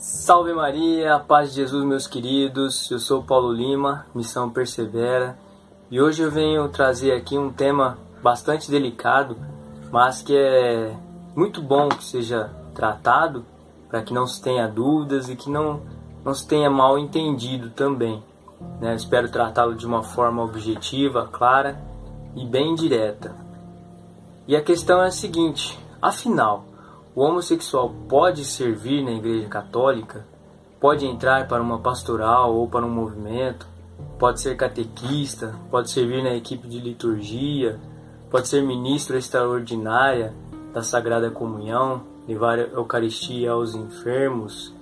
Salve Maria, paz de Jesus, meus queridos. Eu sou Paulo Lima, Missão Persevera, e hoje eu venho trazer aqui um tema bastante delicado, mas que é muito bom que seja tratado para que não se tenha dúvidas e que não, não se tenha mal entendido também. Né? Espero tratá-lo de uma forma objetiva, clara e bem direta. E a questão é a seguinte: afinal, o homossexual pode servir na Igreja Católica? Pode entrar para uma pastoral ou para um movimento? Pode ser catequista? Pode servir na equipe de liturgia? Pode ser ministro extraordinária da Sagrada Comunhão? Levar a Eucaristia aos enfermos?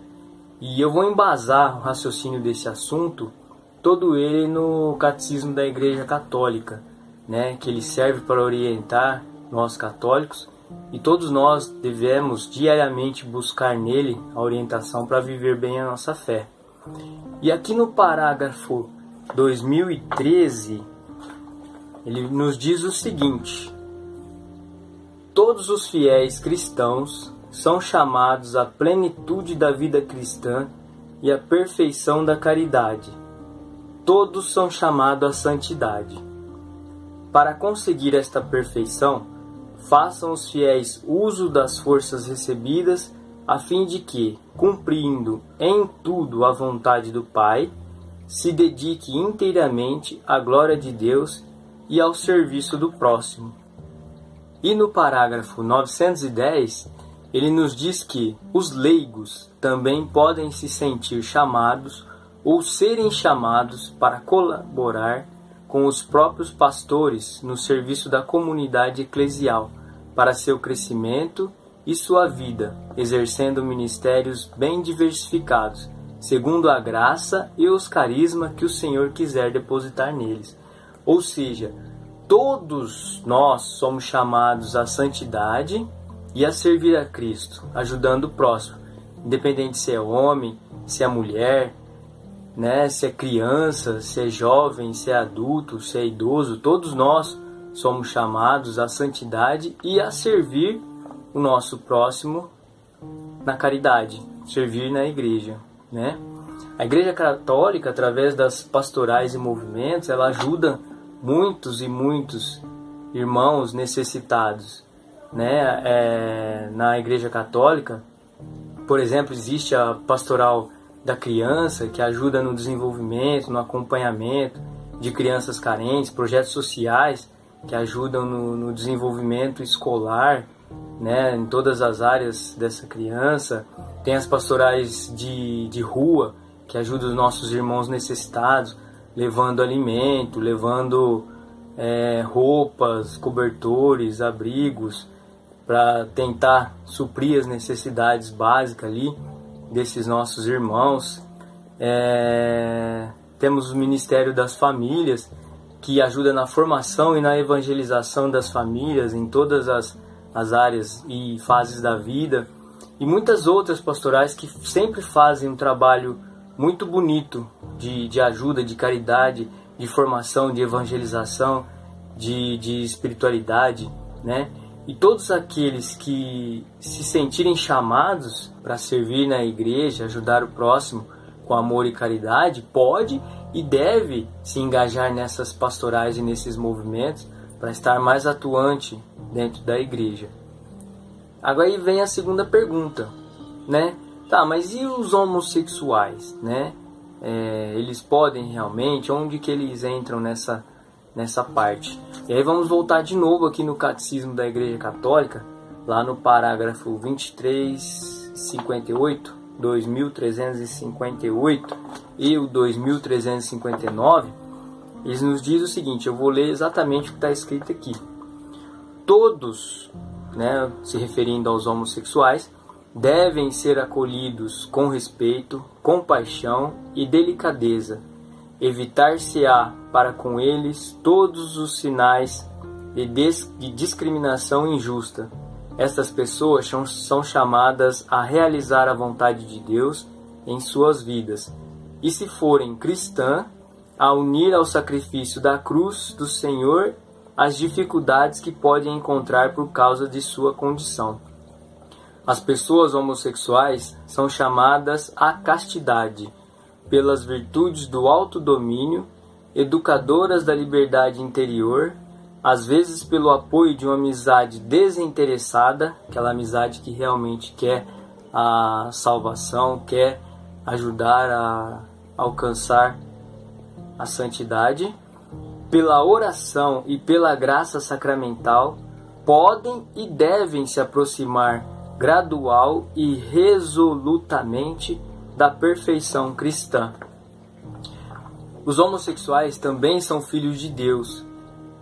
E eu vou embasar o raciocínio desse assunto, todo ele no Catecismo da Igreja Católica, né, que ele serve para orientar nós católicos e todos nós devemos diariamente buscar nele a orientação para viver bem a nossa fé. E aqui no parágrafo 2013, ele nos diz o seguinte: Todos os fiéis cristãos são chamados à plenitude da vida cristã e à perfeição da caridade. Todos são chamados à santidade. Para conseguir esta perfeição, façam os fiéis uso das forças recebidas, a fim de que, cumprindo em tudo a vontade do Pai, se dedique inteiramente à glória de Deus e ao serviço do próximo. E no parágrafo 910, ele nos diz que os leigos também podem se sentir chamados ou serem chamados para colaborar com os próprios pastores no serviço da comunidade eclesial para seu crescimento e sua vida, exercendo ministérios bem diversificados, segundo a graça e os carismas que o Senhor quiser depositar neles. Ou seja, todos nós somos chamados à santidade e a servir a Cristo, ajudando o próximo, independente se é homem, se é mulher, né, se é criança, se é jovem, se é adulto, se é idoso, todos nós somos chamados à santidade e a servir o nosso próximo na caridade, servir na igreja, né? A Igreja Católica, através das pastorais e movimentos, ela ajuda muitos e muitos irmãos necessitados, né? É, na Igreja Católica, por exemplo, existe a pastoral da criança que ajuda no desenvolvimento, no acompanhamento de crianças carentes, projetos sociais que ajudam no, no desenvolvimento escolar, né, em todas as áreas dessa criança. Tem as pastorais de, de rua, que ajudam os nossos irmãos necessitados, levando alimento, levando é, roupas, cobertores, abrigos, para tentar suprir as necessidades básicas ali desses nossos irmãos. É, temos o Ministério das Famílias, que ajuda na formação e na evangelização das famílias em todas as, as áreas e fases da vida, e muitas outras pastorais que sempre fazem um trabalho muito bonito de, de ajuda, de caridade, de formação, de evangelização, de, de espiritualidade, né? E todos aqueles que se sentirem chamados para servir na igreja, ajudar o próximo com amor e caridade, pode e deve se engajar nessas pastorais e nesses movimentos para estar mais atuante dentro da igreja. Agora aí vem a segunda pergunta, né? Tá, mas e os homossexuais, né? É, eles podem realmente? Onde que eles entram nessa nessa parte? E aí vamos voltar de novo aqui no Catecismo da Igreja Católica, lá no parágrafo 2358, 2358 e o 2359, eles nos diz o seguinte, eu vou ler exatamente o que está escrito aqui. Todos, né, se referindo aos homossexuais, devem ser acolhidos com respeito, compaixão e delicadeza. Evitar-se-á para com eles todos os sinais de, de discriminação injusta. Estas pessoas são, são chamadas a realizar a vontade de Deus em suas vidas e se forem cristã, a unir ao sacrifício da cruz do Senhor as dificuldades que podem encontrar por causa de sua condição. As pessoas homossexuais são chamadas à castidade pelas virtudes do autodomínio, educadoras da liberdade interior, às vezes pelo apoio de uma amizade desinteressada, aquela amizade que realmente quer a salvação, quer ajudar a alcançar a santidade, pela oração e pela graça sacramental, podem e devem se aproximar gradual e resolutamente da perfeição cristã. Os homossexuais também são filhos de Deus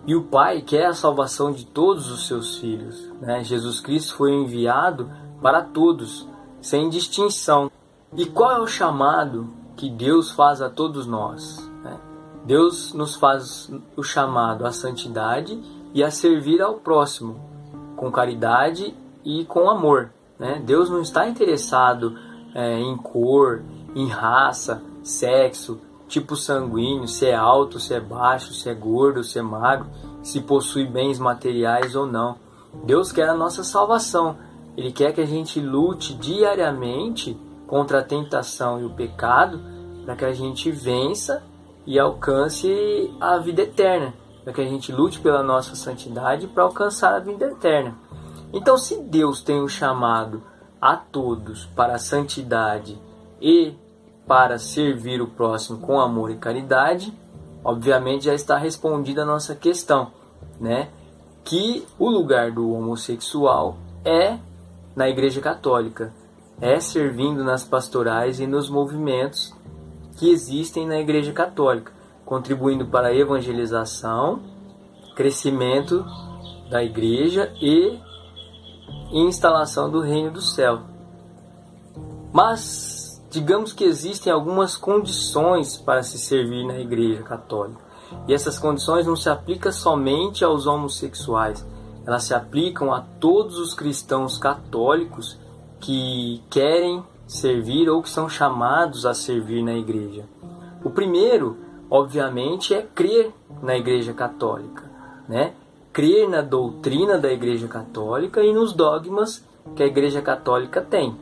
e o Pai quer a salvação de todos os seus filhos. Né? Jesus Cristo foi enviado para todos, sem distinção. E qual é o chamado que Deus faz a todos nós? Né? Deus nos faz o chamado à santidade e a servir ao próximo, com caridade e com amor. Né? Deus não está interessado é, em cor, em raça, sexo, tipo sanguíneo, se é alto, se é baixo, se é gordo, se é magro, se possui bens materiais ou não. Deus quer a nossa salvação. Ele quer que a gente lute diariamente contra a tentação e o pecado para que a gente vença e alcance a vida eterna, para que a gente lute pela nossa santidade para alcançar a vida eterna. Então, se Deus tem um chamado a todos para a santidade e para servir o próximo com amor e caridade, obviamente já está respondida a nossa questão, né? Que o lugar do homossexual é na Igreja Católica, é servindo nas pastorais e nos movimentos que existem na Igreja Católica, contribuindo para a evangelização, crescimento da Igreja e instalação do reino do céu. Mas digamos que existem algumas condições para se servir na Igreja Católica. E essas condições não se aplicam somente aos homossexuais, elas se aplicam a todos os cristãos católicos que querem servir ou que são chamados a servir na igreja. O primeiro, obviamente, é crer na Igreja Católica, né? Crer na doutrina da Igreja Católica e nos dogmas que a Igreja Católica tem.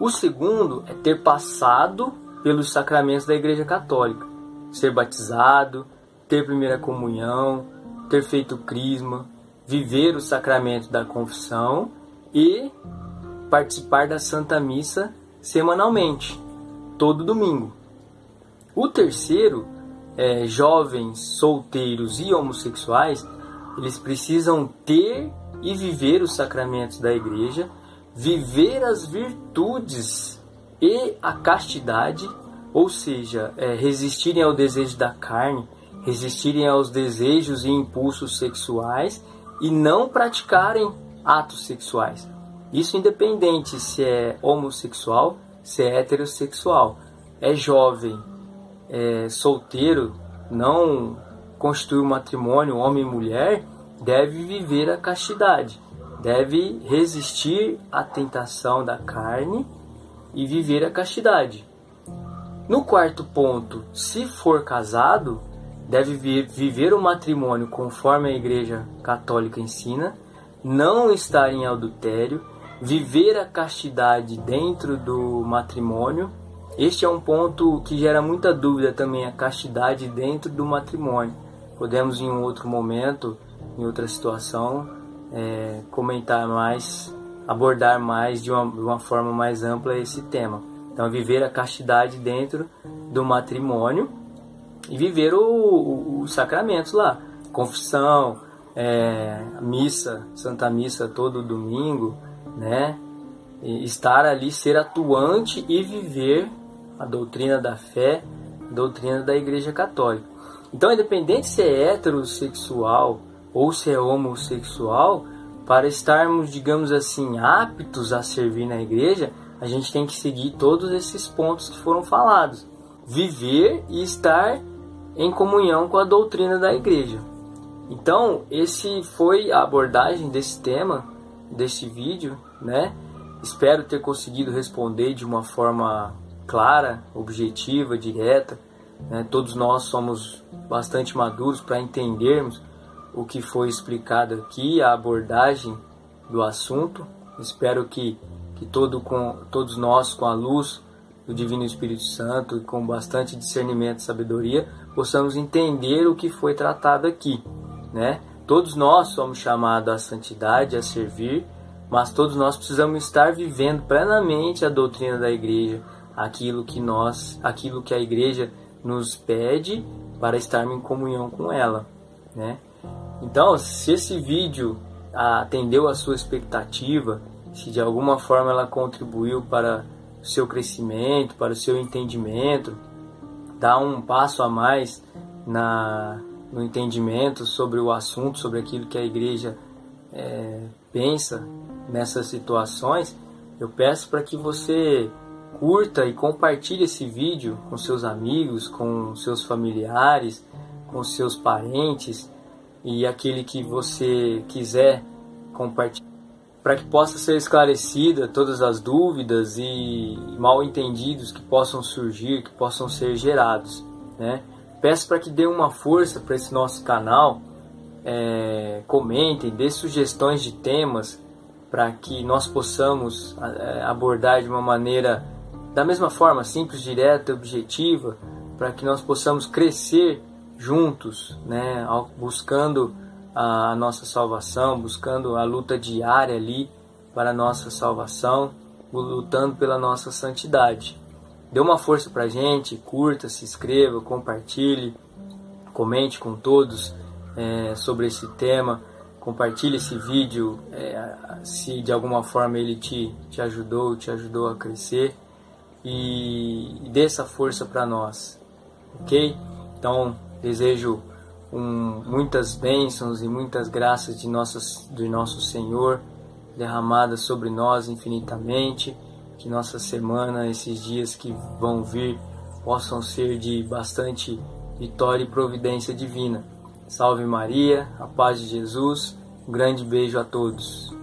O segundo é ter passado pelos sacramentos da Igreja Católica, ser batizado, ter primeira comunhão, ter feito crisma, viver o sacramento da confissão e participar da Santa Missa semanalmente, todo domingo. O terceiro, é, jovens, solteiros e homossexuais, eles precisam ter e viver os sacramentos da igreja, viver as virtudes e a castidade, ou seja, é, resistirem ao desejo da carne, resistirem aos desejos e impulsos sexuais e não praticarem atos sexuais. Isso independente se é homossexual, se é heterossexual, é jovem, é solteiro, não constitui um matrimônio, homem e mulher, deve viver a castidade, deve resistir à tentação da carne e viver a castidade. No quarto ponto, se for casado, deve viver o matrimônio conforme a Igreja Católica ensina, não estar em adultério, viver a castidade dentro do matrimônio. Este é um ponto que gera muita dúvida também, a castidade dentro do matrimônio. Podemos em um outro momento, em outra situação, é, comentar mais, abordar mais de uma, de uma forma mais ampla esse tema. Então, viver a castidade dentro do matrimônio e viver os sacramentos lá, confissão, é, missa, Santa Missa todo domingo, né? E estar ali, ser atuante e viver a doutrina da fé, a doutrina da Igreja Católica. Então, independente se é heterossexual ou se é homossexual, para estarmos, digamos assim, aptos a servir na igreja, a gente tem que seguir todos esses pontos que foram falados. Viver e estar em comunhão com a doutrina da igreja. Então, esse foi a abordagem desse tema, deste vídeo, né? Espero ter conseguido responder de uma forma clara, objetiva, direta. Né? Todos nós somos bastante maduros para entendermos o que foi explicado aqui, a abordagem do assunto, Espero que, que todo com, todos nós, com a luz do Divino Espírito Santo e com bastante discernimento e sabedoria, possamos entender o que foi tratado aqui. Né? Todos nós somos chamados à santidade, a servir, mas todos nós precisamos estar vivendo plenamente a doutrina da igreja, aquilo que nós, aquilo que a igreja nos pede para estarmos em comunhão com ela, né? Então, se esse vídeo atendeu a sua expectativa, se de alguma forma ela contribuiu para o seu crescimento, para o seu entendimento, dá um passo a mais na, no entendimento sobre o assunto, sobre aquilo que a igreja é, pensa nessas situações, eu peço para que você curta e compartilhe esse vídeo com seus amigos, com seus familiares, com seus parentes, e aquele que você quiser compartilhar, para que possa ser esclarecida todas as dúvidas e mal entendidos que possam surgir, que possam ser gerados. Né? Peço para que dê uma força para esse nosso canal, é, comentem, dê sugestões de temas para que nós possamos é, abordar de uma maneira da mesma forma simples, direta, objetiva, para que nós possamos crescer juntos, né, buscando a nossa salvação, buscando a luta diária ali para a nossa salvação, lutando pela nossa santidade. Dê uma força para a gente, curta, se inscreva, compartilhe, comente com todos é, sobre esse tema, compartilhe esse vídeo é, se de alguma forma ele te, te ajudou, te ajudou a crescer e, e dê essa força para nós, ok? Então Desejo um, muitas bênçãos e muitas graças de, nossas, de nosso Senhor derramadas sobre nós infinitamente. Que nossa semana, esses dias que vão vir, possam ser de bastante vitória e providência divina. Salve Maria, a paz de Jesus, um grande beijo a todos.